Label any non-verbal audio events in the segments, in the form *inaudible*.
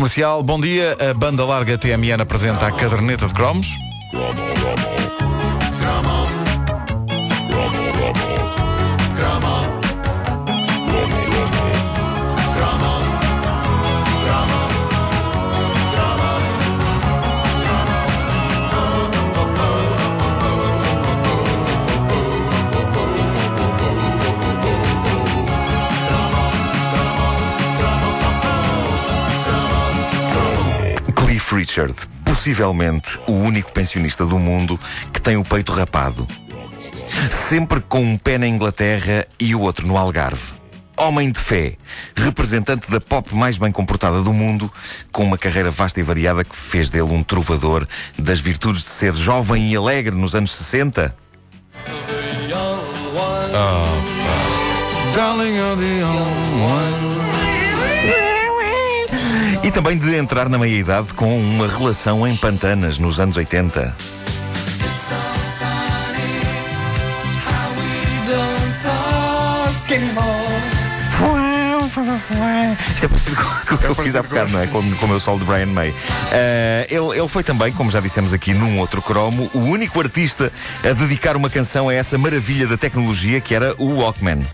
Comercial, bom dia. A banda larga TMN apresenta a caderneta de cromos. Possivelmente o único pensionista do mundo que tem o peito rapado. Sempre com um pé na Inglaterra e o outro no Algarve. Homem de fé, representante da pop mais bem comportada do mundo, com uma carreira vasta e variada que fez dele um trovador das virtudes de ser jovem e alegre nos anos 60. Darling, E também de entrar na meia-idade com uma relação em pantanas nos anos 80. Isto é parecido com o que eu fiz há bocado, não é? Com, com o meu solo de Brian May. Eh, ele, ele foi também, como já dissemos aqui num outro cromo, o único artista a dedicar uma canção a essa maravilha da tecnologia que era o Walkman.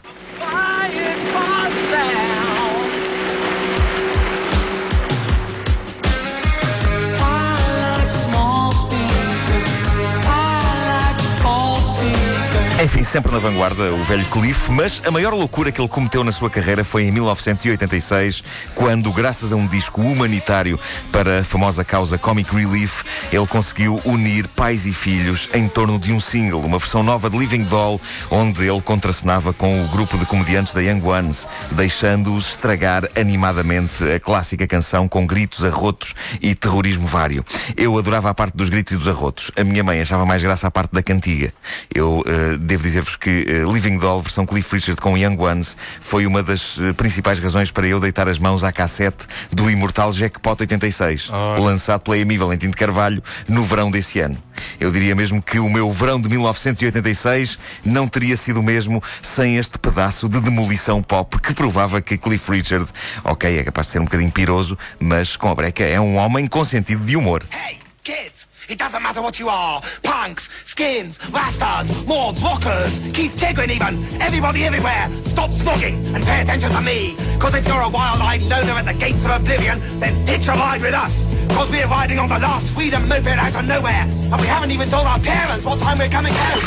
Sempre na vanguarda, o velho Cliff, mas a maior loucura que ele cometeu na sua carreira foi em 1986, quando, graças a um disco humanitário para a famosa causa Comic Relief, ele conseguiu unir pais e filhos em torno de um single, uma versão nova de Living Doll, onde ele contracenava com o grupo de comediantes da Young Ones, deixando-os estragar animadamente a clássica canção com gritos, arrotos e terrorismo vário. Eu adorava a parte dos gritos e dos arrotos. A minha mãe achava mais graça a parte da cantiga. Eu eh, devo dizer-vos que eh, Living Doll, versão Cliff Richard com Young Ones, foi uma das eh, principais razões para eu deitar as mãos à cassete do imortal Jackpot 86, lançado pela Amy Valentim de Carvalho no verão desse ano. Eu diria mesmo que o meu verão de 1986 não teria sido o mesmo sem este pedaço de demolição pop que provava que Cliff Richard, ok, é capaz de ser um bocadinho piroso, mas com a breca é um homem com sentido de humor. Hey, kids! It doesn't matter what you are. Punks, skins, rastas, mords, rockers, Keith Tigrin even. Everybody everywhere, stop smogging and pay attention to me. Cause if you're a wild-eyed loner at the gates of oblivion, then hitch a ride with us. Cause we're riding on the last freedom moped out of nowhere. And we haven't even told our parents what time we're coming home.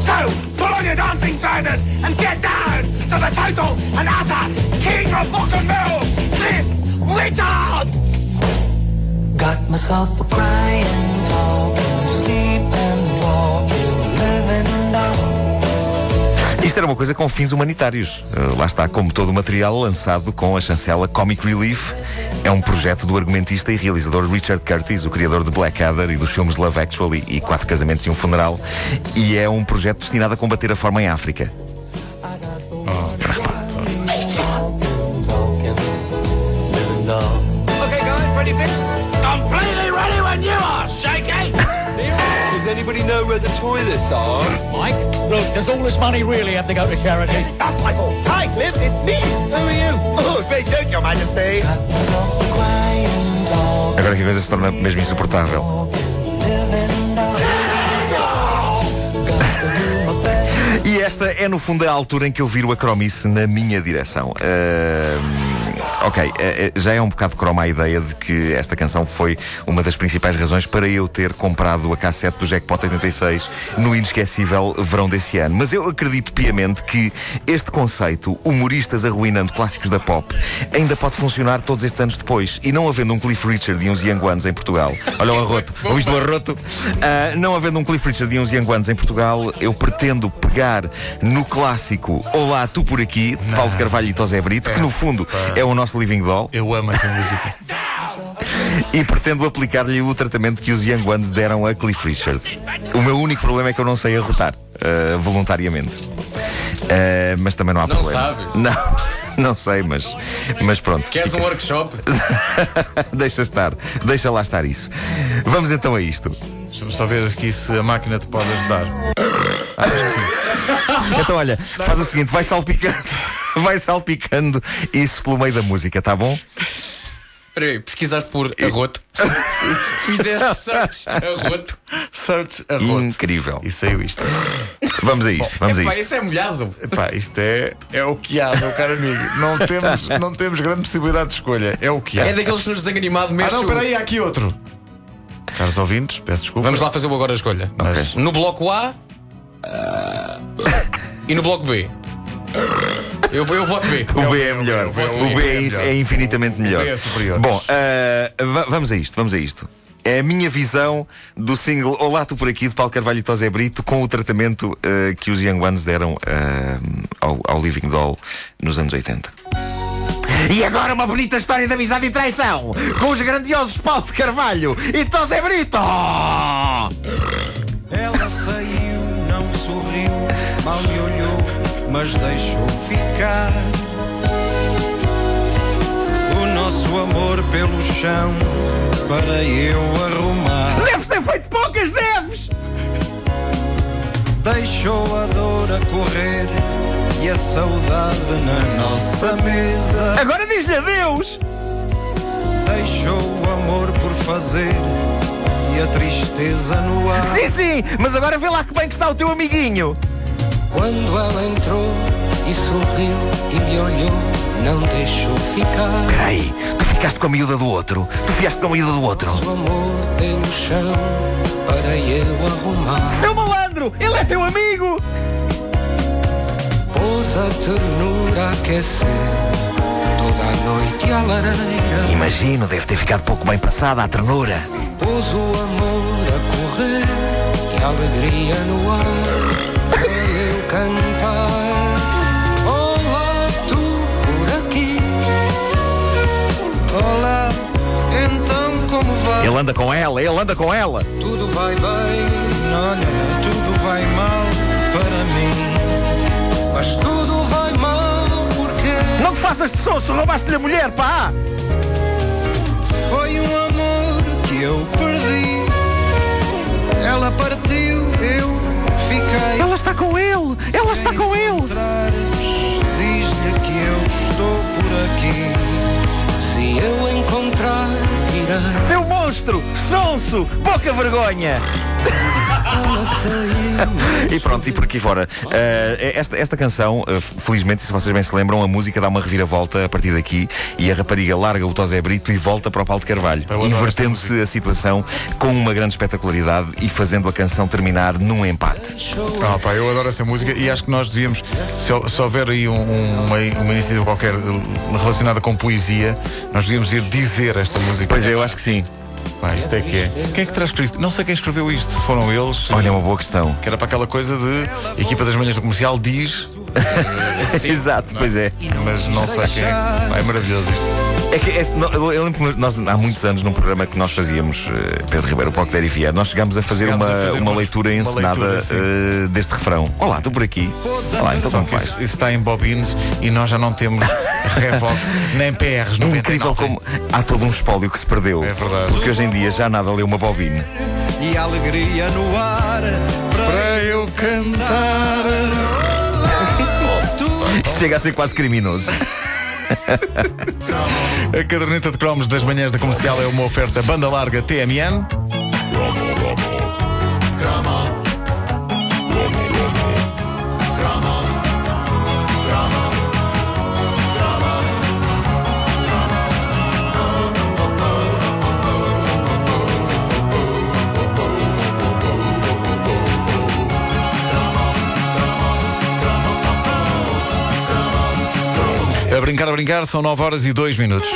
So, pull on your dancing trousers and get down to the total and utter king of rock and roll, Cliff Richard! Got myself a crying, talking, sleeping, living. Isto era uma coisa com fins humanitários. Uh, lá está, como todo o material lançado com a chancela Comic Relief. É um projeto do argumentista e realizador Richard Curtis, o criador de Blackadder e dos filmes Love Actually e Quatro Casamentos e um Funeral. E é um projeto destinado a combater a fome em África. Ready, Vic? Completely ready when you are, Shaky! *laughs* Does anybody know where the toilets are? Mike, look, does all this money really have to go to charity? That's my fault. Hi, Cliff, it's me! Who are you? Oh, great joke, Your Majesty. Agora que a coisa se torna mesmo insuportável. *laughs* E esta é, no fundo, a altura em que eu viro a cromice na minha direção. Ahm, ok, eh, eh, já é um bocado croma a ideia de que esta canção foi uma das principais razões para eu ter comprado a cassete do Jackpot 86 no inesquecível verão desse ano. Mas eu acredito piamente que este conceito, humoristas arruinando clássicos da pop, ainda pode funcionar todos estes anos depois. E não havendo um Cliff Richard e uns Young Ones em Portugal. Olha o arroto, ouviste o arroto? Ah, não havendo um Cliff Richard e uns Young Ones em Portugal, eu pretendo pegar no clássico Olá, tu por aqui, de Paulo de Carvalho e Tosé Brito, que no fundo é o nosso Living Doll, Eu amo essa música. *laughs* e pretendo aplicar-lhe o tratamento que os Young Ones deram a Cliff Richard. O meu único problema é que eu não sei arrotar, ah, voluntariamente. Ah, mas também não há Não problema. sabes? *laughs* Não, não sei, mas, mas pronto. Queres um fica- workshop? *laughs* deixa estar, deixa lá estar isso. Vamos então a isto. Deixa-me só ver aqui se a máquina te pode ajudar. Ah, acho que sim. Então, olha, faz o seguinte: vai salpicando, *laughs* vai salpicando isso pelo meio da música, tá bom? Espera aí, pesquisaste por arroto. *laughs* Fizeste search arroto. Search arroto. Incrível. E saiu isto. *laughs* Vamos a isto, vamos a Epá, isto. isso é molhado. Epá, isto é, é o que há, meu caro amigo. Não temos, não temos grande possibilidade de escolha. É o que há. É daqueles que nos desenho animado Ah, mexe. não, o- espera aí, há aqui outro. Caros ouvintes, peço desculpa. Vamos lá fazer o agora a escolha. Mas No bloco A. ah, e no bloco B. Eu, eu voto B. O B é melhor. o B, O B é, melhor. é infinitamente melhor. B é superior. Bom, va- vamos a isto, vamos a isto. É a minha visão do single Olá, tu por aqui, de Paulo Carvalho e Tosé Brito, com o tratamento ah, que os Young Ones deram ah, ao, ao Living Doll nos anos 80. E agora uma bonita história de amizade e traição com os grandiosos Paulo de Carvalho e Tosé Brito! Ela saiu, não sorriu, mal mas deixou ficar. O nosso amor pelo chão para eu arrumar. Deves ter feito poucas, deves! Deixou a dor a correr e a saudade na nossa mesa. Agora diz-lhe adeus! Deixou o amor por fazer e a tristeza no ar. Sim, sim, mas agora vê lá que bem que está o teu amiguinho! Quando ela entrou e sorriu e me olhou, não deixou ficar. Peraí, tu ficaste com a miúda do outro? Tu fiaste com a miúda do outro? O amor pelo chão para eu arrumar. Seu malandro, ele é teu amigo! Pôs a ternura a aquecer toda a noite à lareira. Imagino, deve ter ficado pouco bem passada a ternura. Pôs o amor a correr e a alegria no ar *laughs* cantar. Olá, tu por aqui. Olá, então como vai? Ele anda com ela, ele anda com ela. Tudo vai bem, Olha, tudo vai mal para mim. mas tudo vai mal porque. Não te faças de sonso, roubaste-lhe a mulher, pá! Foi um amor que eu sonso, pouca vergonha. *laughs* E pronto, e por aqui fora. Eh, esta, esta canção, eh, felizmente, se vocês bem se lembram, a música dá uma reviravolta a partir daqui e a rapariga larga o Tosé Brito e volta para o Paulo de Carvalho, invertendo-se a situação com uma grande espetacularidade e fazendo a canção terminar num empate. Ah, pá, eu adoro essa música e acho que nós devíamos, se, se houver aí um- um- uma, uma iniciativa qualquer relacionada com poesia, nós devíamos ir dizer esta música. Pois é, eu acho que sim. Pá, isto é que é. Quem é que terá escrito? Não sei quem escreveu isto. Se foram eles. Olha, é uma boa questão. Que era para aquela coisa de equipa das manhãs do comercial diz, *laughs* Exato, pois é. mas não sei quem é. É maravilhoso isto. É que no- eu lembro que nós, há muitos anos, num programa que nós fazíamos, eh, Pedro Ribeiro, o Poco de Vier, nós chegámos a fazer Chegámos uma, a fazer uma uma- leitura uma encenada eh, deste refrão. Olá, estou por aqui. Olá, então como faz? isso, isso está em bobines e nós já não temos Revox nem PRs É 99. incrível como há todo um espólio que se perdeu. É verdade. Porque hoje em dia já nada lê uma bobine. E a alegria no ar Para eu cantar. Chega a ser quase criminoso. *laughs* A caderneta de cromos das manhãs da comercial é uma oferta banda larga TMN. Brincar, a brincar, são 9 horas e 2 minutos.